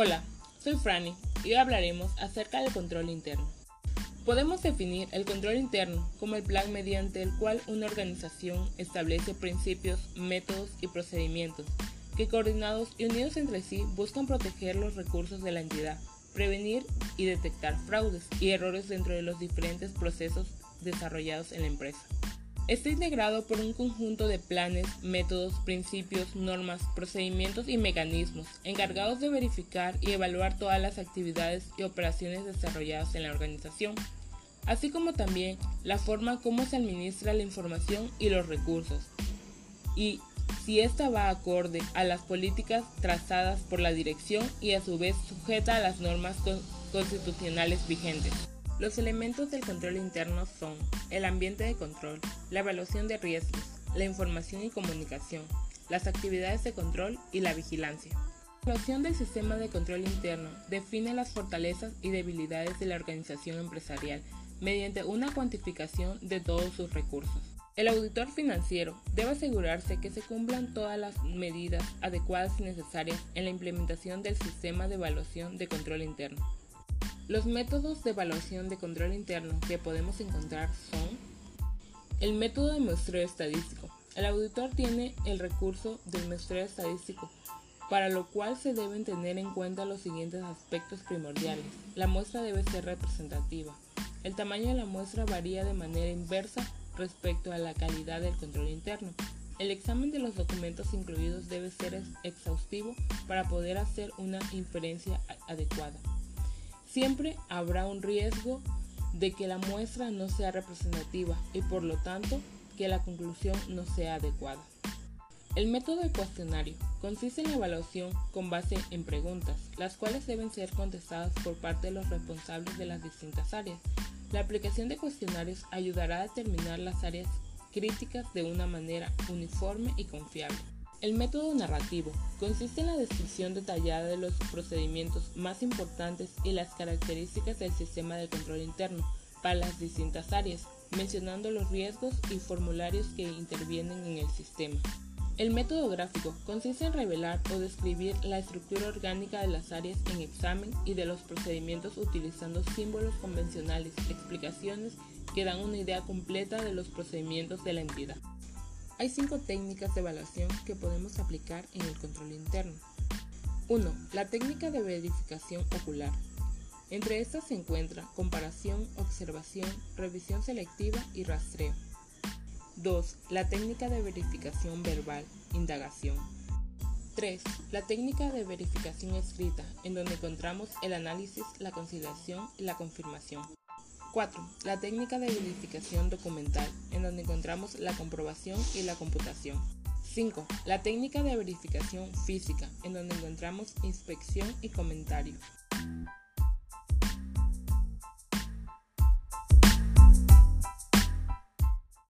Hola, soy Franny y hoy hablaremos acerca del control interno. Podemos definir el control interno como el plan mediante el cual una organización establece principios, métodos y procedimientos que coordinados y unidos entre sí buscan proteger los recursos de la entidad, prevenir y detectar fraudes y errores dentro de los diferentes procesos desarrollados en la empresa. Está integrado por un conjunto de planes, métodos, principios, normas, procedimientos y mecanismos encargados de verificar y evaluar todas las actividades y operaciones desarrolladas en la organización, así como también la forma como se administra la información y los recursos, y si ésta va acorde a las políticas trazadas por la dirección y a su vez sujeta a las normas constitucionales vigentes. Los elementos del control interno son el ambiente de control, la evaluación de riesgos, la información y comunicación, las actividades de control y la vigilancia. La evaluación del sistema de control interno define las fortalezas y debilidades de la organización empresarial mediante una cuantificación de todos sus recursos. El auditor financiero debe asegurarse que se cumplan todas las medidas adecuadas y necesarias en la implementación del sistema de evaluación de control interno. Los métodos de evaluación de control interno que podemos encontrar son el método de muestreo estadístico. El auditor tiene el recurso del muestreo estadístico, para lo cual se deben tener en cuenta los siguientes aspectos primordiales. La muestra debe ser representativa. El tamaño de la muestra varía de manera inversa respecto a la calidad del control interno. El examen de los documentos incluidos debe ser exhaustivo para poder hacer una inferencia adecuada. Siempre habrá un riesgo de que la muestra no sea representativa y por lo tanto que la conclusión no sea adecuada. El método de cuestionario consiste en la evaluación con base en preguntas, las cuales deben ser contestadas por parte de los responsables de las distintas áreas. La aplicación de cuestionarios ayudará a determinar las áreas críticas de una manera uniforme y confiable. El método narrativo consiste en la descripción detallada de los procedimientos más importantes y las características del sistema de control interno para las distintas áreas, mencionando los riesgos y formularios que intervienen en el sistema. El método gráfico consiste en revelar o describir la estructura orgánica de las áreas en examen y de los procedimientos utilizando símbolos convencionales, explicaciones que dan una idea completa de los procedimientos de la entidad. Hay cinco técnicas de evaluación que podemos aplicar en el control interno. 1. La técnica de verificación ocular. Entre estas se encuentra comparación, observación, revisión selectiva y rastreo. 2. La técnica de verificación verbal, indagación. 3. La técnica de verificación escrita, en donde encontramos el análisis, la conciliación y la confirmación. 4. La técnica de verificación documental, en donde encontramos la comprobación y la computación. 5. La técnica de verificación física, en donde encontramos inspección y comentario.